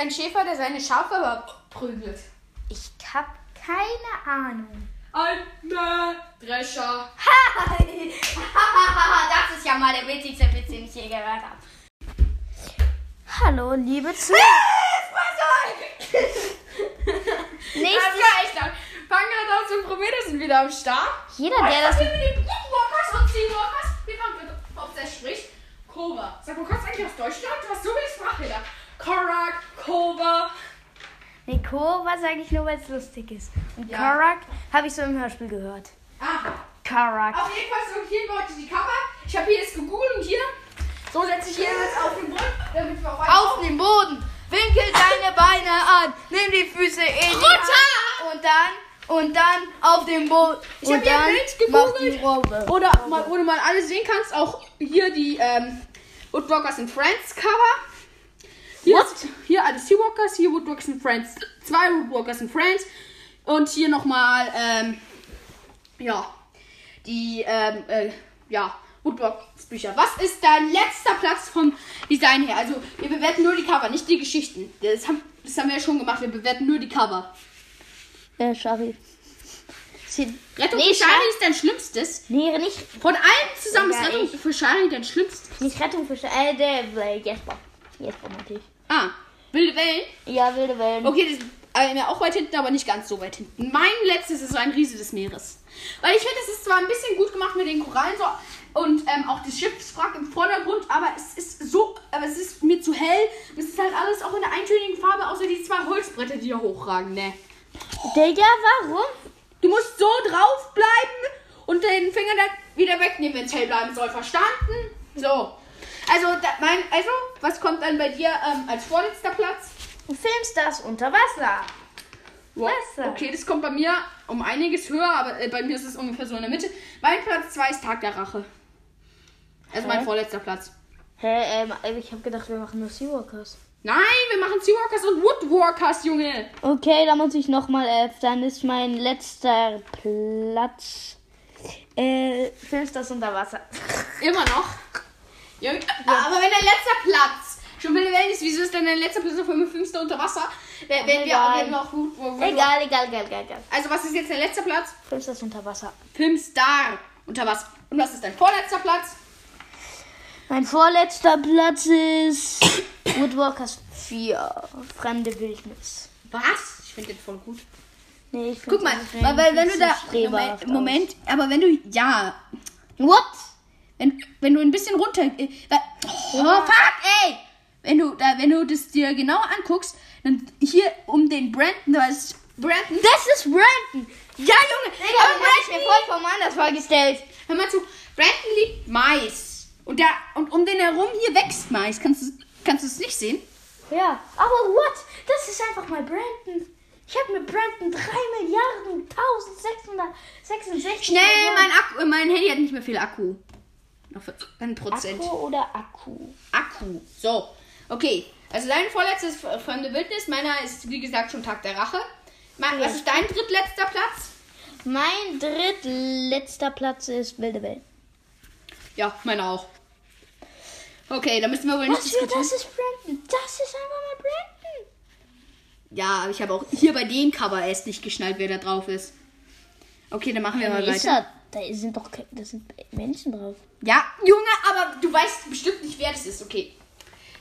ein Schäfer, der seine Schafe prügelt? Ich hab keine Ahnung. Ein Mähdrescher. das ist ja mal der witzigste Witz, den ich je gehört habe. Hallo, liebe Zuhörer. Nächstes reicht dann. Pangrados und Prometheus sind wieder am Start. Jeder, der das. Wir mit den Walkers und Seawalkers. Wie man ob der spricht. Kova. Sag mal, kommst du eigentlich aus Deutschland? Du hast so viele Sprachfehler. Korak, Kova. Kova sage ich nur, weil es lustig ist. Und Ja. Karak habe ich so im Hörspiel gehört. Ah. Karak. Auf jeden Fall so hier Leute die Cover. Ich habe hier jetzt gegoogelt und hier. So setze ich hier jetzt auf den Boden, damit wir auf Auf den Boden. Winkel deine Beine an. Nimm die Füße in die! Hand. Und dann, und dann auf den Boden. Ich und hab hier ein Bild gegoogelt. Robbe. Oder mal, wo du mal alles sehen kannst, auch hier die ähm, Woodwalkers and Friends Cover. Hier, What? ist- hier alle Seawalkers, hier Woodwalkers and Friends, zwei Woodwalkers and Friends und hier nochmal, ähm, ja, die, ähm, äh, ja, Woodwalkers Bücher. Was ist dein letzter Platz vom Design her? Also, wir bewerten nur die Cover, nicht die Geschichten. Das haben, das haben wir ja schon gemacht, wir bewerten nur die Cover. Schari. Sie- Rettung Nee, für Shari ist dein Schlimmstes. Nee, nicht, Von allen zusammen ist Rettung ich. für Shari dein Schlimmstes. nicht Rettung für Sch- äh, der äh, Jesper. Jesper natürlich. Ah, wilde Wellen. Ja, wilde Wellen. Okay, das ist äh, auch weit hinten, aber nicht ganz so weit hinten. Mein letztes ist so ein Riese des Meeres. Weil ich finde, es ist zwar ein bisschen gut gemacht mit den Korallen so und ähm, auch das Schiffswrack im Vordergrund, aber es ist so, aber es ist mir zu hell. Es ist halt alles auch in der eintönigen Farbe, außer die zwei Holzbretter, die da hochragen, ne? Digga, warum? Du musst so drauf bleiben und den Finger dann wieder wegnehmen, wenn es hell bleiben soll. Verstanden? So. Also, da, mein, also, was kommt dann bei dir ähm, als vorletzter Platz? Du filmst das unter Wasser. Wow. Wasser. Okay, das kommt bei mir um einiges höher, aber äh, bei mir ist es ungefähr so in der Mitte. Mein Platz 2 ist Tag der Rache. Also mein Hä? vorletzter Platz. Hä, ähm, ich habe gedacht, wir machen nur Seawalkers. Nein, wir machen Seawalkers und Woodwalkers, Junge. Okay, dann muss ich nochmal elf. Dann ist mein letzter Platz. Äh, filmst das unter Wasser. Immer noch. Junge, Aber wenn dein letzter Platz schon wilde Wellen ist, wieso ist denn dein letzter Platz auf einmal fünfter unter Wasser? Wenn, wenn wir Egal. wenn wir auch Wood- Egal, egal, egal, egal, egal. Also was ist jetzt dein letzter Platz? Filmst das unter Wasser. Filmstar. Unter was? Und was ist dein vorletzter Platz? Mein vorletzter Platz ist Woodwalkers 4. Fremde Wildnis. Was? Ich finde den voll gut. Nee, ich find Guck mal, weil, weil wenn du da. Moment, Moment, aber wenn du. Ja. What? Wenn, wenn du ein bisschen runter. Äh, oh, fuck, ey! Wenn du, da, wenn du das dir genau anguckst, dann hier um den Brandon, da ist Brandon. Das ist Brandon. Ja, Junge! Digga, aber ich mir Brandon, vollkommen anders vorgestellt. hör mal zu, Brandon liebt Mais. Und, der, und um den herum hier wächst Mais. Kannst du kannst es nicht sehen? Ja, aber what? Das ist einfach mal Brandon. Ich habe mit Brandon 3 Milliarden 1666 Schnell, mein, Akku, mein Handy hat nicht mehr viel Akku. Noch 1 Prozent. Akku oder Akku? Akku. So, okay. Also dein vorletztes fremde Wildnis, meiner ist wie gesagt schon Tag der Rache. Ma- Was ist dein drittletzter Platz? Mein drittletzter Platz ist Wilde Welt. Ja, meiner auch. Okay, da müssen wir wohl nicht Was diskutieren. das ist Brandon? Das ist einfach mal Brandon. Ja, aber ich habe auch hier bei dem Cover erst nicht geschnallt, wer da drauf ist. Okay, dann machen wir mal weiter. Da? Sind doch da sind Menschen drauf. Ja, Junge, aber du weißt bestimmt nicht, wer das ist. Okay.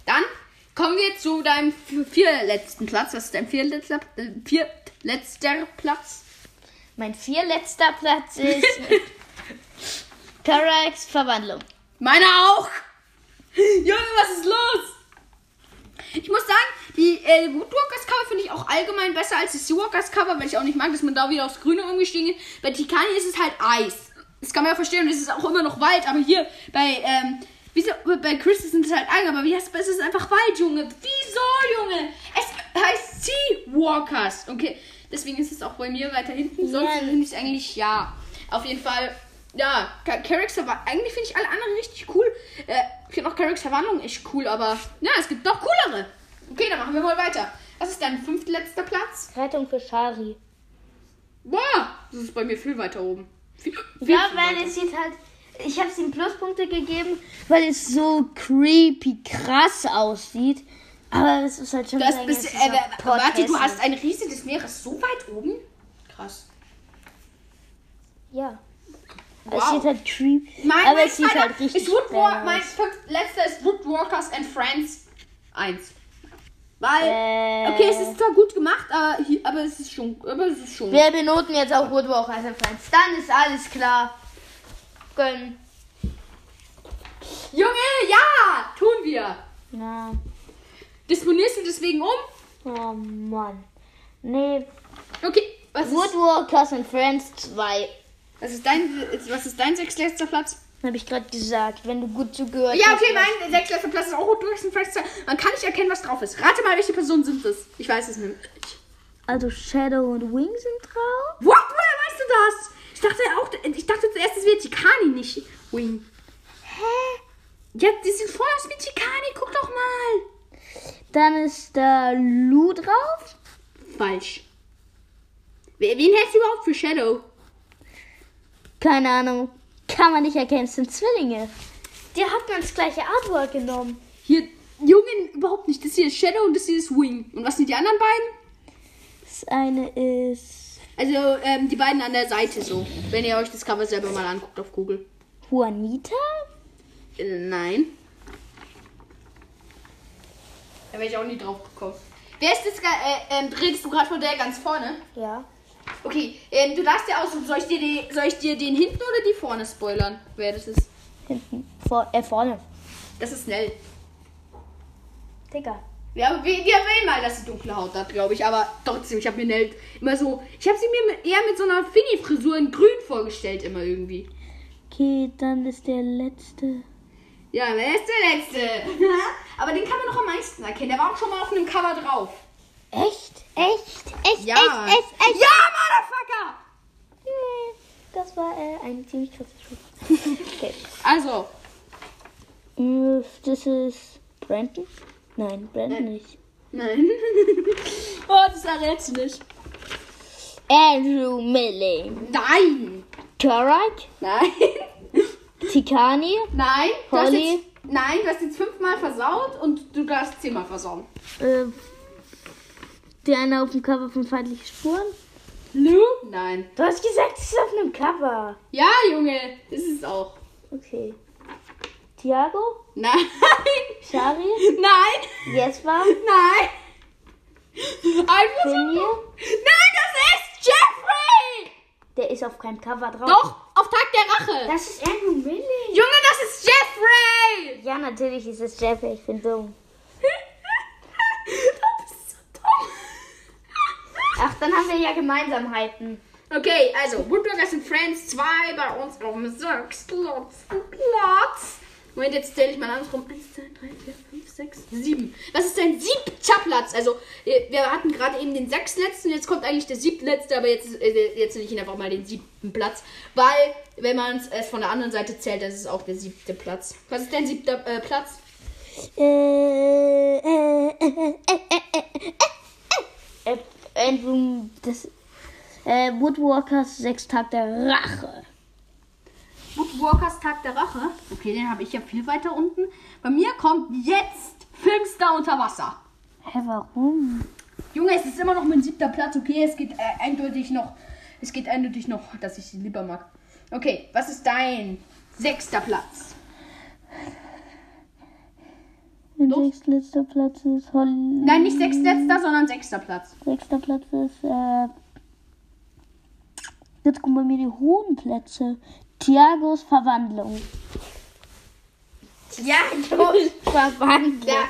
Dann kommen wir zu deinem vierletzten Platz. Was ist dein vierletzter, äh, vierletzter Platz? Mein vierletzter Platz ist Karax Verwandlung. Meiner auch. Junge, was ist los? Ich muss sagen, die äh, Woodwalkers Cover finde ich auch allgemein besser als die Seawalkers Cover, weil ich auch nicht mag, dass man da wieder aufs Grüne umgestiegen ist. Bei Tikani ist es halt Eis. Das kann man ja verstehen und es ist auch immer noch Wald, aber hier bei, ähm, wieso, bei Chris sind es halt Algen, aber wie heißt es? Ist einfach Wald, Junge. Wieso, Junge? Es heißt Seawalkers. Okay, deswegen ist es auch bei mir weiter hinten. Sonst finde ich es eigentlich, ja. Auf jeden Fall, ja, Carricks Verwandlung, eigentlich finde ich alle anderen richtig cool. Äh, ich finde auch Carricks Verwandlung echt cool, aber ja, es gibt noch coolere. Okay, dann machen wir mal weiter. Was ist dein fünftletzter Platz? Rettung für Shari. Boah, das ist bei mir viel weiter oben. Viel, viel, Ja, viel weil weiter. es sieht halt. Ich habe es ihm Pluspunkte gegeben, weil es so creepy krass aussieht. Aber es ist halt schon Du hast sein bis, ganzes äh, Pott warte, du hast eine Riese des Meeres so weit oben? Krass. Ja. Es Wow. sieht halt creep. Mein, aber mein es sieht halt richtig ist Woodwalk, mein letzter ist Woodwalkers and Friends 1. Weil, Äh. okay, es ist zwar gut gemacht, aber, hier, aber es ist schon, aber es ist schon. Wir benoten jetzt auch Woodwalk als Friends. Dann ist alles klar. Gönn. Junge, ja, tun wir. Na. Disponierst du deswegen um? Oh Mann. Nee. Okay, was ist, Woodwalkers and Friends 2. was ist dein, was ist dein sechstletzter Platz? Habe ich gerade gesagt, wenn du gut zugehört Ja, hast. okay, mein sechstletzter Platz ist auch Friends 2. Man kann nicht erkennen, was drauf ist. Rate mal, welche Personen sind das? Ich weiß es nicht. Also Shadow und Wing sind drauf. What? Woher weißt du das? Ich dachte auch, ich dachte zuerst, es wäre Chikani, nicht Wing. Hä? Ja, die sieht voll aus wie Chikani. Guck doch mal. Dann ist da Lou drauf. Falsch. Wer- Wen hältst du überhaupt für Shadow? Keine Ahnung. Kann man nicht erkennen, es sind Zwillinge. Die hat man das gleiche Artwork genommen. Hier, Jungen, überhaupt nicht. Das hier ist Shadow und das hier ist Wing. Und was sind die anderen beiden? Das eine ist Also, ähm, die beiden an der Seite so. Wenn ihr euch das Cover selber mal anguckt auf Google. Juanita. Äh, nein. Da wäre ich auch nie drauf gekommen. Wer ist das? Äh, ähm, redest du gerade von der ganz vorne? Ja. Okay, ähm, du darfst dir aussuchen, soll ich dir, die, soll ich dir den hinten oder die vorne spoilern, wer das ist? Hinten. Vor, äh, vorne. Das ist schnell. Digga. Ja, wir, wir will mal, dass sie dunkle Haut hat, glaube ich. Aber trotzdem, ich habe mir Nell immer so. Ich habe sie mir mit, eher mit so einer Fini-Frisur in grün vorgestellt, immer irgendwie. Okay, dann ist der letzte. Ja, wer ist der Letzte? aber den kann man noch am meisten erkennen. Der war auch schon mal auf einem Cover drauf. Echt? Echt? Echt? Ja. Echt? Echt? Echt? Ja, Motherfucker! Nee, Das war äh, ein ziemlich kurzes Spiel. okay. Also, Das ist Brandon? Nein, Brandon nicht. nein. oh, das errätst du nicht. Andrew Millie. Nein! Turek? Nein! Tikani? Nein! Du Holly? jetzt, nein, du hast jetzt fünfmal versaut und du darfst zehnmal versauen. Äh, der eine auf dem Cover von Feindliche Spuren? Lou? Nein. Du hast gesagt, es ist auf einem Cover. Ja, Junge, ist es auch. Okay. Thiago? Nein! Shari? Nein! Jesper? Nein! Einfach so. Nein, das ist Jeffrey! Der ist auf keinem Cover drauf. Doch, auf Tag der Rache. Das ist Andrew Millie. Junge, das ist Jeffrey! Ja, natürlich ist es Jeffrey. Ich bin dumm. du bist so dumm. Ach, dann haben wir ja Gemeinsamheiten. Okay, also, Woodburgers and Friends 2 bei uns auf dem sechsten Platz. Moment, jetzt zähle ich mal andersrum. 1, 2, 3, 4, 5, 6, 7. Was ist dein siebter Platz? Also, äh, wir hatten gerade eben den sechstletzten, jetzt kommt eigentlich der siebtletzte, aber jetzt, äh, jetzt nenne ich ihn einfach mal den siebten Platz. Weil, wenn man es von der anderen Seite zählt, das ist auch der siebte Platz. Was ist dein siebter äh, Platz? Äh, äh, äh, äh, äh, äh, äh, Andrew, das, äh, Woodwalkers Sechstag der Rache. Woodwalkers Tag der Rache. Okay, den habe ich ja viel weiter unten. Bei mir kommt jetzt Filmstar unter Wasser. Hä, warum? Junge, es ist immer noch mein siebter Platz. Okay, es geht äh, eindeutig noch. Es geht eindeutig noch, dass ich sie lieber mag. Okay, was ist dein sechster Platz? Mein sechstletzter Platz ist Holly. Nein, nicht sechstletzter, sondern sechster Platz. Sechster Platz ist, äh, jetzt kommen bei mir die hohen Plätze. Thiagos Verwandlung. Ja, Verwandlung. ja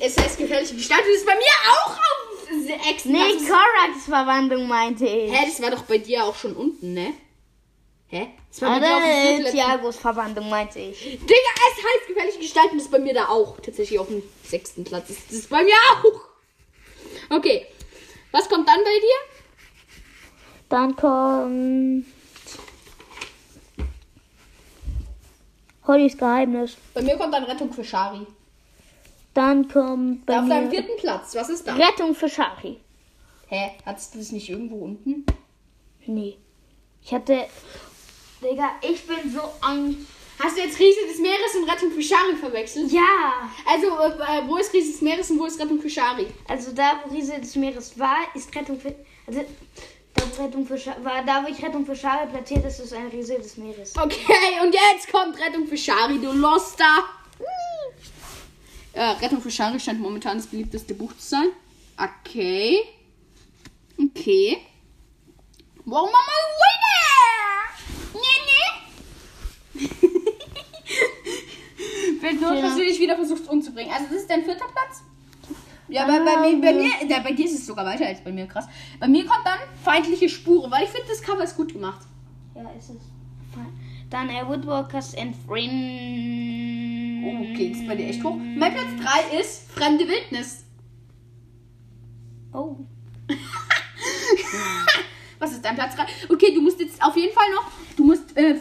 es heißt gefährliche Gestalt. Das ist bei mir auch auf sechs. Nee, ist- Koraks Verwandlung meinte ich. Hä, das war doch bei dir auch schon unten, ne? Hä? Das war bei Verwandlung meinte ich. Digga, es heißt gefährliche Gestalten, das ist bei mir da auch. Tatsächlich auf dem sechsten Platz. Das das ist bei mir auch. Okay. Was kommt dann bei dir? Dann kommt Hollys Geheimnis. Bei mir kommt dann Rettung für Shari. Dann kommt bei Auf deinem vierten Platz. Was ist da? Rettung für Shari. Hä? Hattest du das nicht irgendwo unten? Nee. Ich hatte. Digga, ich bin so ein Hast du jetzt Riese des Meeres und Rettung für Shari verwechselt? Ja. Also, äh, wo ist Riese des Meeres und wo ist Rettung für Shari? Also da, wo Riese des Meeres war, ist Rettung für... Also, da, wo Rettung für war, da, wo ich Rettung für Schale platziert ist, ist ein Riese des Meeres. Okay, und jetzt kommt Rettung für Shari, du Loster. Ja, Rettung für Shari scheint momentan das beliebteste Buch zu sein. Okay. Okay. Warum Mama Winner? Nee, nee. Fällt nur, dass du dich wieder versuchst umzubringen. Also, das ist dein vierter Platz? Ja, bei, bei, mir, bei, mir, ja, bei dir ist es sogar weiter als bei mir, krass. Bei mir kommt dann feindliche Spuren, weil ich finde, das Cover ist gut gemacht. Ja, ist es. Dann äh, Woodwalkers and Friends. Oh, okay, das ist bei dir echt hoch. Mein Platz 3 ist Fremde Wildnis. Oh. Was ist dein Platz 3? Okay, du musst jetzt auf jeden Fall noch, du musst äh,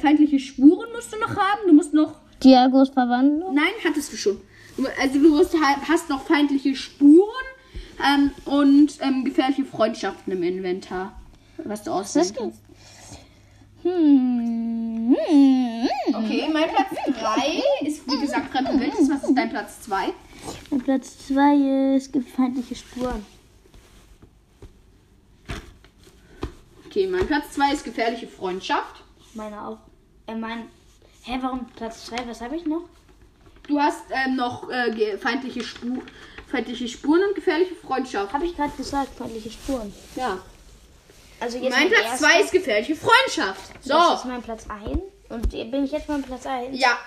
feindliche Spuren musst du noch haben. Du musst noch, Diagos Verwandlung. nein, hattest du schon. Also du musst, ha- hast noch feindliche Spuren ähm, und ähm, gefährliche Freundschaften im Inventar. Was du auswählen kannst. Hm. Hm. Okay, mein Platz 3 ist wie gesagt Fremde Wildnis. Was ist dein Platz 2? Und Platz 2 ist feindliche Spuren. Okay, mein Platz 2 ist gefährliche Freundschaft. Meine auch. Äh, mein. Hä, warum Platz 2? Was habe ich noch? Du hast ähm, noch äh, feindliche, Spu feindliche Spuren und gefährliche Freundschaft. Habe ich gerade gesagt, feindliche Spuren. Ja. Also jetzt Mein Platz erster. 2 ist gefährliche Freundschaft. So. Das ist mein Platz 1. Und bin ich jetzt mein Platz 1? Ja,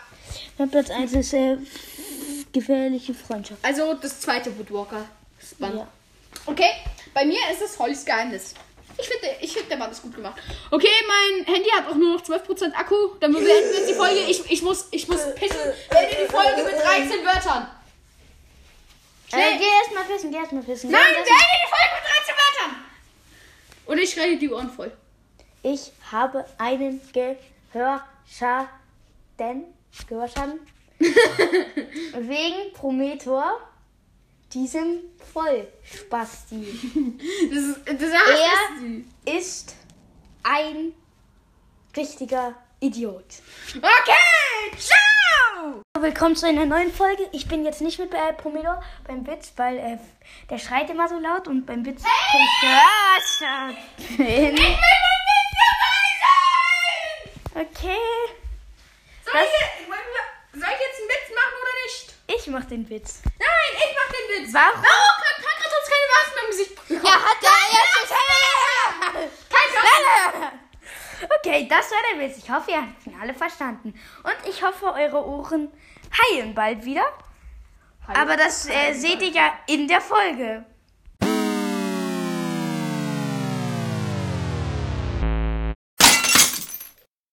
Mein Platz 1 ist äh, gefährliche Freundschaft. also das zweite Woodwalker Spun. Ja. Okay, bei mir ist es Hollys Geheimnis. Ich finde, ich finde, der Mann ist gut gemacht. Okay, mein Handy hat auch nur noch 12% Akku. Dann beenden wir die Folge. Ich, ich muss, ich muss pissen. Beende die Folge mit 13 Wörtern. Äh, geh erst mal pissen, geh erst mal pissen. Nein, beende die Folge mit 13 Wörtern. Und ich schreie die Ohren voll. Ich habe einen Gehörschaden. Gehörschaden? Wegen Prometor, diesem Vollspasti. Das das Er ist ein richtiger Idiot. Okay, ciao. Willkommen zu einer neuen Folge. Ich bin jetzt nicht mit äh, Promedor beim Witz, weil äh, der schreit immer so laut und beim Witz kann ich gehört. Okay, Soll ich, soll ich jetzt einen Witz machen oder nicht? ich mach den Witz. Nein, ich mach den Witz. Warum? Warum kann Patrick uns keine Waffen im Gesicht bekommen? Ja, hat er jetzt Waffen. Okay, das war der Witz. Ich hoffe, ihr habt ihn alle verstanden. Und ich hoffe, eure Ohren heilen bald wieder. Aber das äh, seht ihr ja in der Folge.